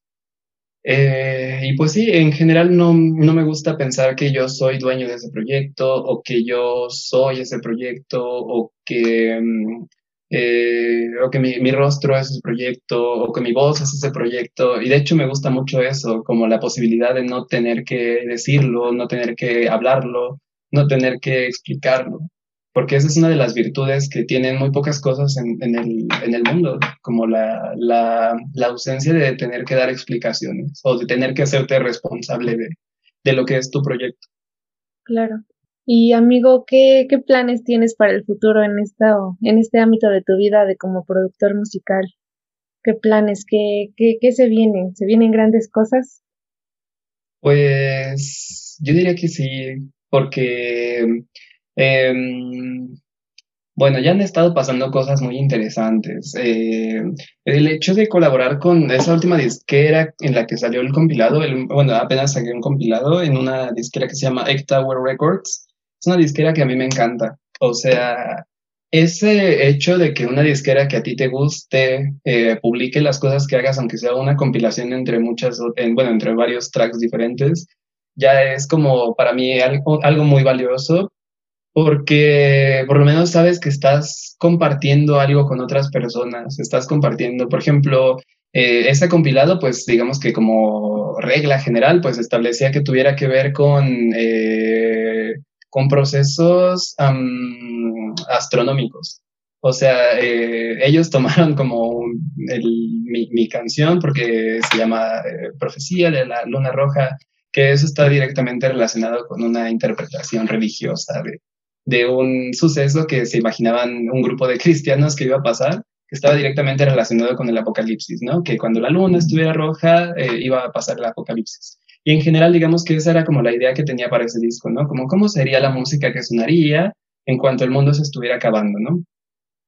Eh, y pues sí, en general no, no me gusta pensar que yo soy dueño de ese proyecto o que yo soy ese proyecto o que mm, eh, o que mi, rostro es ese proyecto, o que mi voz es ese proyecto. Y de hecho me gusta mucho eso, como la posibilidad de no tener que decirlo, no tener que hablarlo, no tener que explicarlo. Porque esa es una de las virtudes que tienen muy pocas cosas en, en, el, en el, mundo, como la, la, la, ausencia de tener que dar explicaciones o de tener que hacerte responsable de, de lo que es tu proyecto. Claro. Y amigo, ¿qué, planes tienes para el futuro en, esta, en este ámbito de tu vida de como productor musical? ¿Qué planes? ¿Qué, se vienen? ¿Se vienen grandes cosas? Pues yo diría que sí, porque eh, bueno, ya han estado pasando cosas muy interesantes. Eh, el hecho de colaborar con esa última disquera en la que salió el compilado, bueno, apenas saqué un compilado en una disquera que se llama Egg Tower Records, es una disquera que a mí me encanta. O sea, ese hecho de que una disquera que a ti te guste eh, publique las cosas que hagas, aunque sea una compilación entre muchas, bueno, entre varios tracks diferentes, ya es como para mí algo, algo muy valioso porque por lo menos sabes que estás compartiendo algo con otras personas, estás compartiendo, por ejemplo, eh, ese compilado, pues digamos que como regla general, pues establecía que tuviera que ver con eh, con procesos astronómicos. O sea, eh, ellos tomaron como mi, canción porque se llama eh, Profecía de la Luna Roja, que eso está directamente relacionado con una interpretación religiosa de, de un suceso que se imaginaban un grupo de cristianos que iba a pasar, que estaba directamente relacionado con el apocalipsis, ¿no? Que cuando la luna estuviera roja eh, iba a pasar el apocalipsis. Y en general, digamos que esa era como la idea que tenía para ese disco, ¿no? Como cómo sería la música que sonaría en cuanto el mundo se estuviera acabando, ¿no?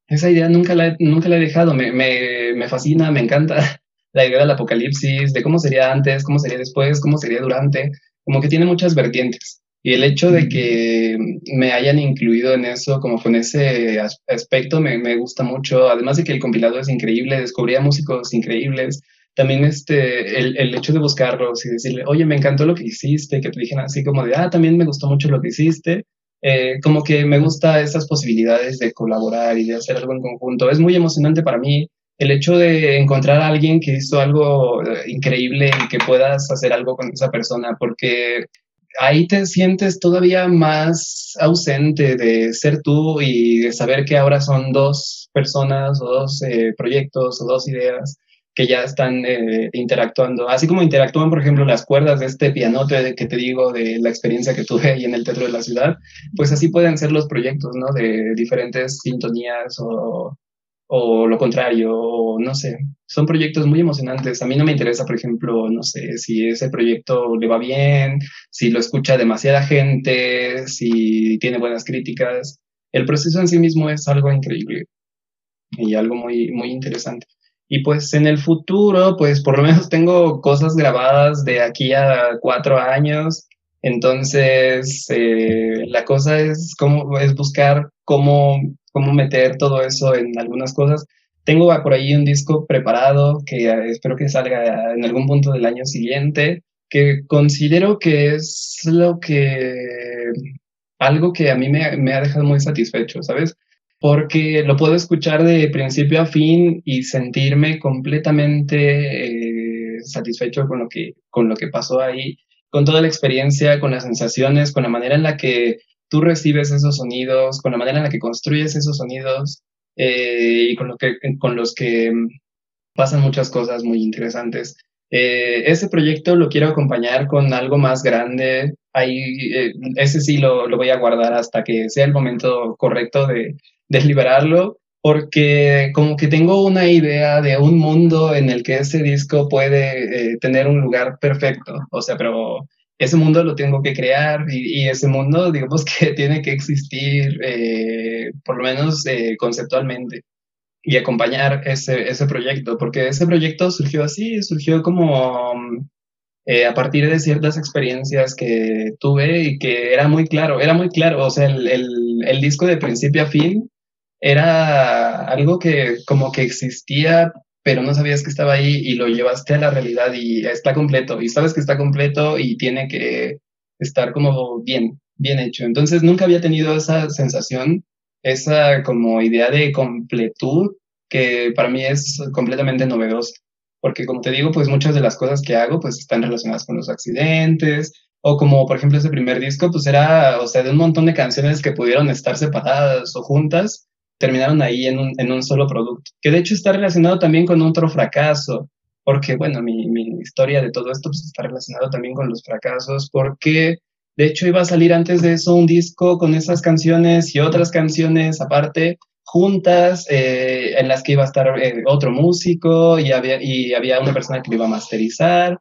Esa idea nunca la, nunca la he dejado, me, me, me fascina, me encanta la idea del apocalipsis, de cómo sería antes, cómo sería después, cómo sería durante, como que tiene muchas vertientes. Y el hecho de que me hayan incluido en eso, como con ese aspecto, me, me, gusta mucho. Además de que el compilado es increíble, descubría músicos increíbles también este, el, el, hecho de buscarlos y decirle, oye, me encantó lo que hiciste, que te dijeran así como de, ah, también me gustó mucho lo que hiciste, eh, como que me gusta esas posibilidades de colaborar y de hacer algo en conjunto. Es muy emocionante para mí el hecho de encontrar a alguien que hizo algo eh, increíble y que puedas hacer algo con esa persona, porque ahí te sientes todavía más ausente de ser tú y de saber que ahora son dos personas o dos eh, proyectos o dos ideas que ya están eh, interactuando. Así como interactúan, por ejemplo, las cuerdas de este pianote que te digo de la experiencia que tuve ahí en el Teatro de la Ciudad, pues así pueden ser los proyectos, ¿no? De diferentes sintonías o, o lo contrario, o no sé. Son proyectos muy emocionantes. A mí no me interesa, por ejemplo, no sé, si ese proyecto le va bien, si lo escucha demasiada gente, si tiene buenas críticas. El proceso en sí mismo es algo increíble y algo muy, muy interesante. Y pues en el futuro, pues por lo menos tengo cosas grabadas de aquí a cuatro años. Entonces, eh, la cosa es, cómo, es buscar cómo, cómo meter todo eso en algunas cosas. Tengo por ahí un disco preparado que espero que salga en algún punto del año siguiente, que considero que es lo que, algo que a mí me ha dejado muy satisfecho, ¿sabes? Porque lo puedo escuchar de principio a fin y sentirme completamente eh, satisfecho con lo, que, con lo que pasó ahí, con toda la experiencia, con las sensaciones, con la manera en la que tú recibes esos sonidos, con la manera en la que construyes esos sonidos eh, y con, lo que, con los que pasan muchas cosas muy interesantes. Eh, ese proyecto lo quiero acompañar con algo más grande. Ahí, ese sí lo, lo, voy a guardar hasta que sea el momento correcto de, liberarlo, porque como que tengo una idea de un mundo en el que ese disco puede eh, tener un lugar perfecto. O sea, pero ese mundo lo tengo que crear y, ese mundo, digamos que tiene que existir, eh, por lo menos eh, conceptualmente, y acompañar ese, ese proyecto, porque ese proyecto surgió así, surgió como eh, a partir de ciertas experiencias que tuve y que era muy claro, era muy claro, o sea, el, el, el disco de principio a fin era algo que como que existía, pero no sabías que estaba ahí y lo llevaste a la realidad y está completo, y sabes que está completo y tiene que estar como bien, bien hecho. Entonces nunca había tenido esa sensación, esa como idea de completud que para mí es completamente novedosa porque como te digo, pues muchas de las cosas que hago pues están relacionadas con los accidentes, o como por ejemplo ese primer disco, pues era, o sea, de un montón de canciones que pudieron estar separadas o juntas, terminaron ahí en un, en un solo producto, que de hecho está relacionado también con otro fracaso, porque bueno, mi, mi historia de todo esto pues está relacionado también con los fracasos, porque de hecho iba a salir antes de eso un disco con esas canciones y otras canciones aparte, juntas eh, en las que iba a estar eh, otro músico y había, y había una persona que lo iba a masterizar,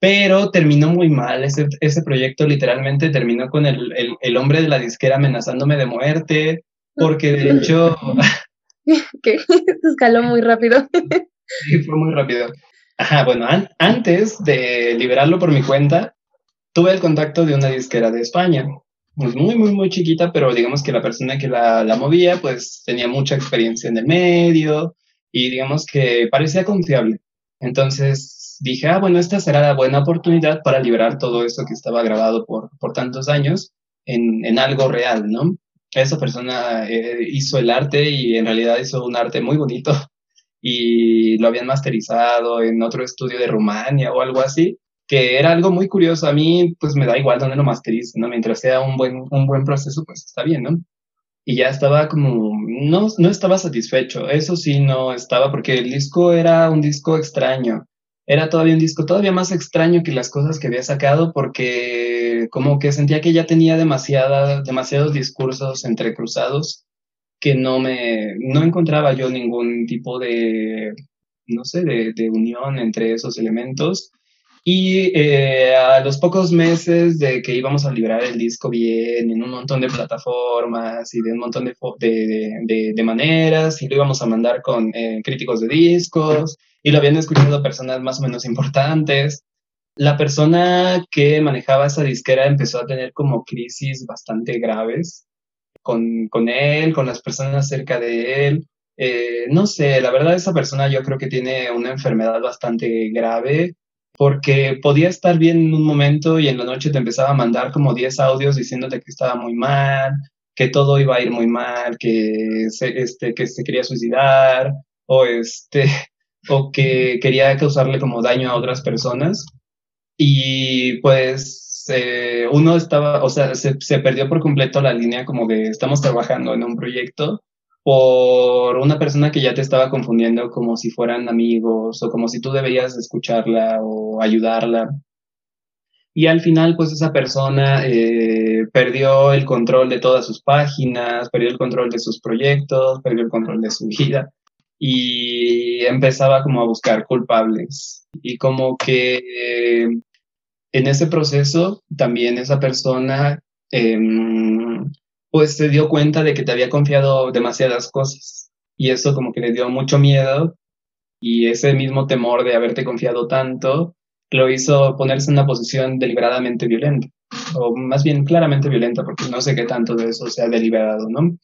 pero terminó muy mal. Ese, ese proyecto literalmente terminó con el, el, el, hombre de la disquera amenazándome de muerte, porque de hecho... que escaló muy rápido. sí, fue muy rápido. Ajá, bueno, an antes de liberarlo por mi cuenta, tuve el contacto de una disquera de España pues muy, muy, muy chiquita, pero digamos que la persona que la, la movía, pues tenía mucha experiencia en el medio y digamos que parecía confiable. Entonces dije, ah, bueno, esta será la buena oportunidad para liberar todo eso que estaba grabado por, por tantos años en, en algo real, ¿no? Esa persona eh, hizo el arte y en realidad hizo un arte muy bonito y lo habían masterizado en otro estudio de Rumania o algo así que era algo muy curioso. A mí, pues me da igual dónde lo masterice, ¿no? Mientras sea un buen, un buen proceso, pues está bien, ¿no? Y ya estaba como, no, no estaba satisfecho, eso sí, no estaba, porque el disco era un disco extraño. Era todavía un disco todavía más extraño que las cosas que había sacado, porque como que sentía que ya tenía demasiada, demasiados discursos entrecruzados que no me, no encontraba yo ningún tipo de, no sé, de, de unión entre esos elementos. Y eh, a los pocos meses de que íbamos a liberar el disco bien en un montón de plataformas y de un montón de, de, de, maneras, y lo íbamos a mandar con eh, críticos de discos, y lo habían escuchado personas más o menos importantes, la persona que manejaba esa disquera empezó a tener como crisis bastante graves con, con él, con las personas cerca de él. Eh, no sé, la verdad esa persona yo creo que tiene una enfermedad bastante grave porque podía estar bien en un momento y en la noche te empezaba a mandar como 10 audios diciéndote que estaba muy mal, que todo iba a ir muy mal, que se, este, que se quería suicidar o, este, o que quería causarle como daño a otras personas. Y pues eh, uno estaba, o sea, se, se perdió por completo la línea como de estamos trabajando en un proyecto por una persona que ya te estaba confundiendo como si fueran amigos o como si tú deberías escucharla o ayudarla. Y al final, pues esa persona eh, perdió el control de todas sus páginas, perdió el control de sus proyectos, perdió el control de su vida y empezaba como a buscar culpables. Y como que eh, en ese proceso también esa persona eh, pues se dio cuenta de que te había confiado demasiadas cosas y eso como que le dio mucho miedo y ese mismo temor de haberte confiado tanto lo hizo ponerse en una posición deliberadamente violenta o más bien claramente violenta porque no sé qué tanto de eso se ha deliberado, ¿no?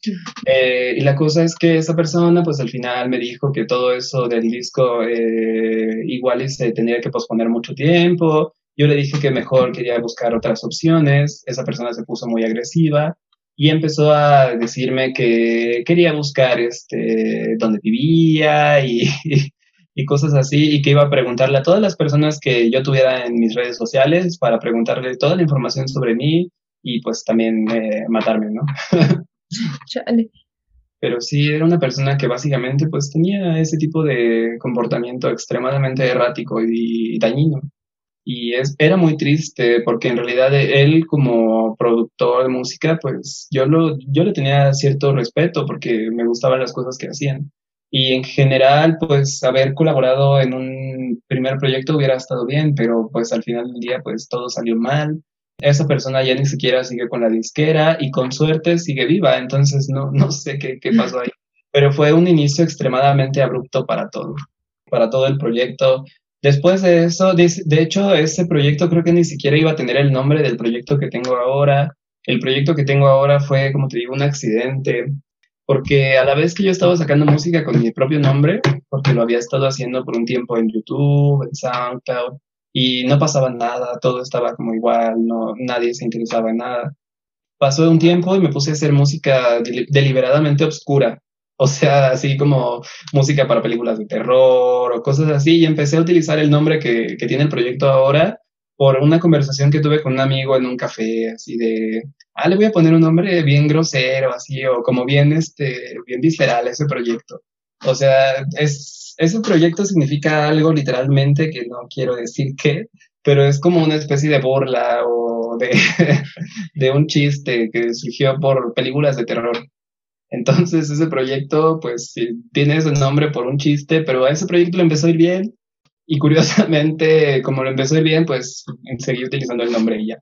Eh, y la cosa es que esa persona pues al final me dijo que todo eso del disco eh, igual y se tenía que posponer mucho tiempo, yo le dije que mejor quería buscar otras opciones, esa persona se puso muy agresiva y empezó a decirme que quería buscar este, dónde vivía y, cosas así, y que iba a preguntarle a todas las personas que yo tuviera en mis redes sociales para preguntarle toda la información sobre mí y pues también eh, matarme, ¿no? Chale. Pero sí, era una persona que básicamente pues tenía ese tipo de comportamiento extremadamente errático y dañino. Y es, era muy triste porque en realidad él como productor de música, pues yo, lo, yo le tenía cierto respeto porque me gustaban las cosas que hacían. Y en general, pues haber colaborado en un primer proyecto hubiera estado bien, pero pues al final del día, pues todo salió mal. Esa persona ya ni siquiera sigue con la disquera y con suerte sigue viva, entonces no, no sé qué, qué pasó ahí. Pero fue un inicio extremadamente abrupto para todo, para todo el proyecto. Después de eso, de, hecho, ese proyecto creo que ni siquiera iba a tener el nombre del proyecto que tengo ahora. El proyecto que tengo ahora fue, como te digo, un accidente, porque a la vez que yo estaba sacando música con mi propio nombre, porque lo había estado haciendo por un tiempo en YouTube, en SoundCloud, y no pasaba nada, todo estaba como igual, no, nadie se interesaba en nada. Pasó un tiempo y me puse a hacer música deliberadamente oscura, o sea, así como música para películas de terror o cosas así, y empecé a utilizar el nombre que tiene el proyecto ahora por una conversación que tuve con un amigo en un café, así de, ah, le voy a poner un nombre bien grosero, así, o como bien, este, bien visceral ese proyecto. O sea, es, ese proyecto significa algo literalmente que no quiero decir qué, pero es como una especie de burla o de, de un chiste que surgió por películas de terror. Entonces ese proyecto, pues tiene ese nombre por un chiste, pero a ese proyecto le empezó a ir bien y curiosamente, como lo empezó bien, pues seguí utilizando el nombre y ya.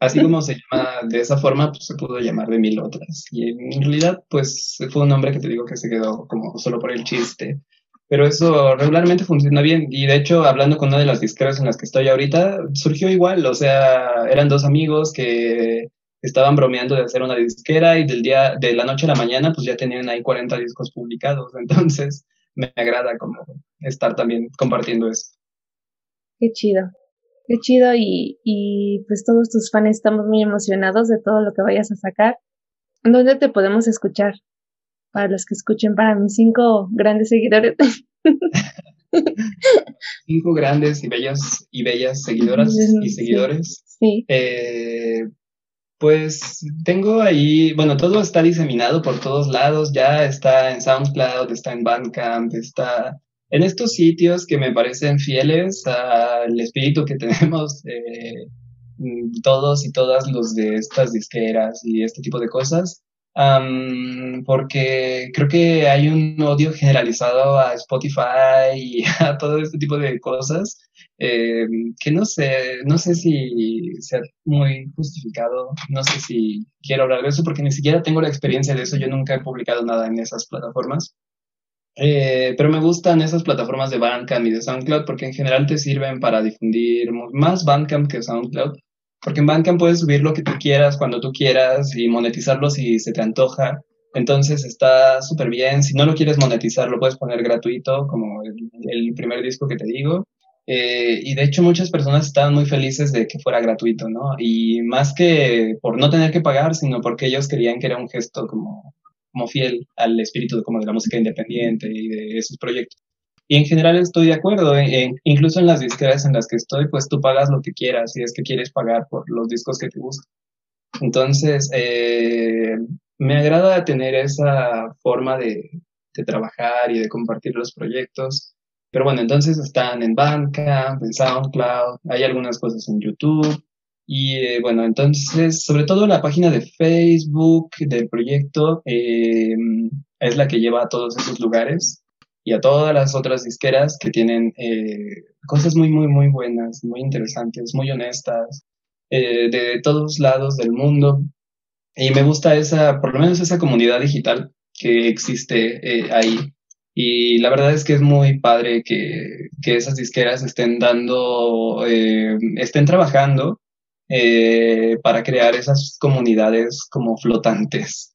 Así como se llama de esa forma, pues se pudo llamar de mil otras. Y en realidad, pues fue un nombre que te digo que se quedó como solo por el chiste. Pero eso regularmente funciona bien. Y de hecho, hablando con una de las disqueras en las que estoy ahorita, surgió igual. O sea, eran dos amigos que estaban bromeando de hacer una disquera y del día, de la noche a la mañana, pues ya tenían ahí 40 discos publicados. Entonces, me agrada como estar también compartiendo eso. Qué chido. Qué chido y, y pues todos tus fans estamos muy emocionados de todo lo que vayas a sacar. ¿Dónde te podemos escuchar? Para los que escuchen, para mis cinco grandes seguidores. cinco grandes y bellas y bellas seguidoras y seguidores. Sí. Eh, pues tengo ahí, bueno, todo está diseminado por todos lados, ya está en SoundCloud, está en Bandcamp, está en estos sitios que me parecen fieles al espíritu que tenemos eh, todos y todas los de estas disqueras y este tipo de cosas porque creo que hay un odio generalizado a Spotify y a todo este tipo de cosas eh, que no sé, no sé si sea muy justificado, no sé si quiero hablar de eso porque ni siquiera tengo la experiencia de eso, yo nunca he publicado nada en esas plataformas. Eh, pero me gustan esas plataformas de Bandcamp y de SoundCloud porque en general te sirven para difundir más Bandcamp que SoundCloud porque en Bandcamp puedes subir lo que tú quieras, cuando tú quieras y monetizarlo si se te antoja. Entonces está súper bien. Si no lo quieres monetizar, lo puedes poner gratuito, como el, primer disco que te digo. Eh, y de hecho muchas personas estaban muy felices de que fuera gratuito, ¿no? Y más que por no tener que pagar, sino porque ellos querían que era un gesto como, como fiel al espíritu como de la música independiente y de esos proyectos. Y en general estoy de acuerdo, incluso en las disqueras en las que estoy, pues tú pagas lo que quieras si es que quieres pagar por los discos que te gustan. Entonces, eh, me agrada tener esa forma de, de, trabajar y de compartir los proyectos. Pero bueno, entonces están en Bandcamp, en SoundCloud, hay algunas cosas en YouTube. Y eh, bueno, entonces, sobre todo la página de Facebook del proyecto eh, es la que lleva a todos esos lugares y a todas las otras disqueras que tienen eh, cosas muy, muy, muy buenas, muy interesantes, muy honestas, eh, de todos lados del mundo. Y me gusta esa, por lo menos esa comunidad digital que existe eh, ahí. Y la verdad es que es muy padre que, que esas disqueras estén dando, estén trabajando para crear esas comunidades como flotantes.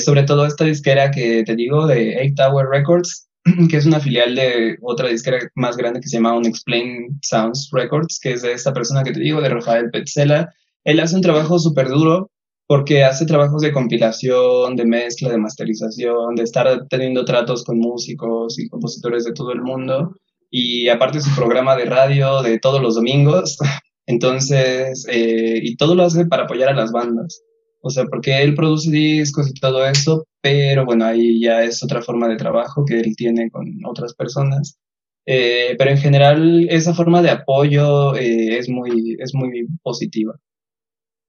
sobre todo esta disquera que te digo de Eight Tower Records, que es una filial de otra disquera más grande que se llama Unexplained Sounds Records, que es de esta persona que te digo, de Rafael Petzela. Él hace un trabajo súper duro porque hace trabajos de compilación, de mezcla, de masterización, de estar teniendo tratos con músicos y compositores de todo el mundo. Y aparte su programa de radio de todos los domingos. Entonces, eh, y todo lo hace para apoyar a las bandas. O sea, porque él produce discos y todo eso, pero bueno, ahí ya es otra forma de trabajo que él tiene con otras personas. Eh, pero en general esa forma de apoyo eh, es, muy, es muy positiva.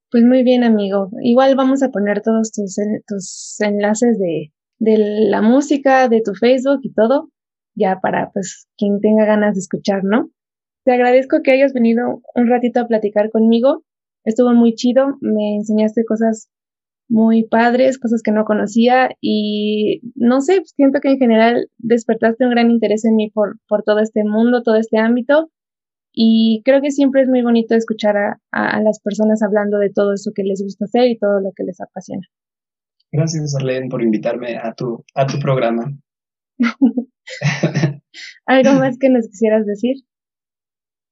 Pues muy bien, amigo. Igual vamos a poner todos tus, tus enlaces de, de la música, de tu Facebook y todo, ya para pues quien tenga ganas de escuchar, ¿no? Te agradezco que hayas venido un ratito a platicar conmigo. Estuvo muy chido, me enseñaste cosas muy padres, cosas que no conocía y no sé, siento que en general despertaste un gran interés en mí por, por todo este mundo, todo este ámbito y creo que siempre es muy bonito escuchar a, a, las personas hablando de todo eso que les gusta hacer y todo lo que les apasiona. Gracias, Arlene, por invitarme a tu, a tu programa. ¿Algo más que nos quisieras decir?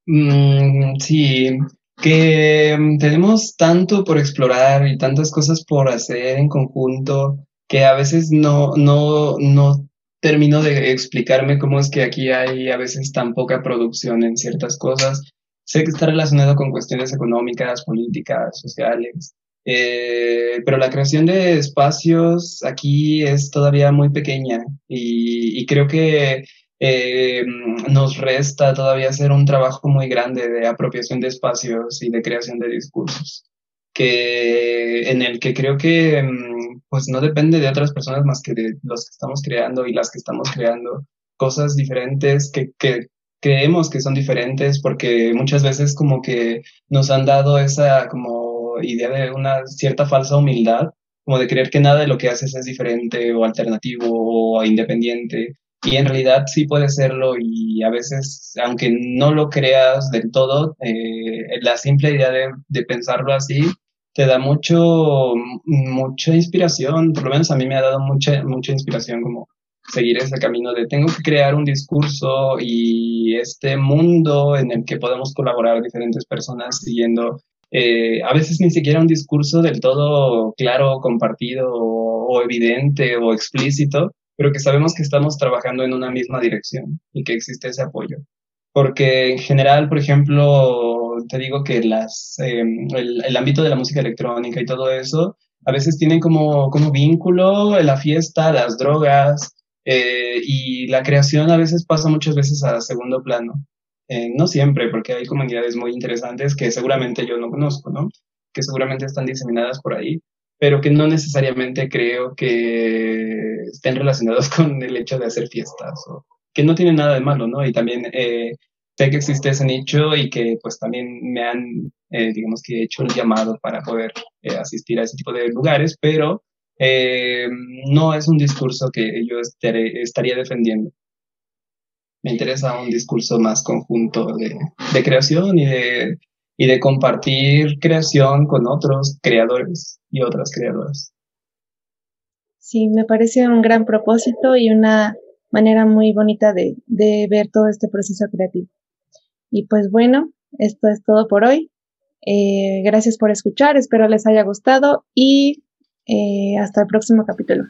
Mm, sí, que mm, tenemos tanto por explorar y tantas cosas por hacer en conjunto que a veces no, no, no termino de explicarme cómo es que aquí hay a veces tan poca producción en ciertas cosas. Sé que está relacionado con cuestiones económicas, políticas, sociales, eh, pero la creación de espacios aquí es todavía muy pequeña y, y creo que eh, nos resta todavía hacer un trabajo muy grande de apropiación de espacios y de creación de discursos, que, en el que creo que mm, pues no depende de otras personas más que de los que estamos creando y las que estamos creando cosas diferentes que, que creemos que son diferentes porque muchas veces como que nos han dado esa como idea de una cierta falsa humildad, como de creer que nada de lo que haces es diferente o alternativo o independiente y en realidad sí puede serlo y a veces, aunque no lo creas del todo, eh, la simple idea de, de, pensarlo así te da mucho, mucha inspiración, por lo menos a mí me ha dado mucha, mucha inspiración como seguir ese camino de tengo que crear un discurso y este mundo en el que podemos colaborar diferentes personas siguiendo eh, a veces ni siquiera un discurso del todo claro, compartido o, evidente o explícito, pero que sabemos que estamos trabajando en una misma dirección y que existe ese apoyo. Porque en general, por ejemplo, te digo que las, el, el, ámbito de la música electrónica y todo eso, a veces tienen como, como vínculo la fiesta, las drogas, eh, y la creación a veces pasa muchas veces a segundo plano. Eh, no siempre, porque hay comunidades muy interesantes que seguramente yo no conozco, ¿no? Que seguramente están diseminadas por ahí, pero que no necesariamente creo que estén relacionados con el hecho de hacer fiestas, o que no tiene nada de malo, ¿no? Y también eh, sé que existe ese nicho y que pues también me han, eh, digamos que hecho el llamado para poder eh, asistir a ese tipo de lugares, pero eh, no es un discurso que yo estaré, estaría defendiendo. Me interesa un discurso más conjunto de, de creación y de y de compartir creación con otros creadores y otras creadoras. Sí, me parece un gran propósito y una manera muy bonita de, de ver todo este proceso creativo. Y pues bueno, esto es todo por hoy. Eh, gracias por escuchar, espero les haya gustado y eh, hasta el próximo capítulo.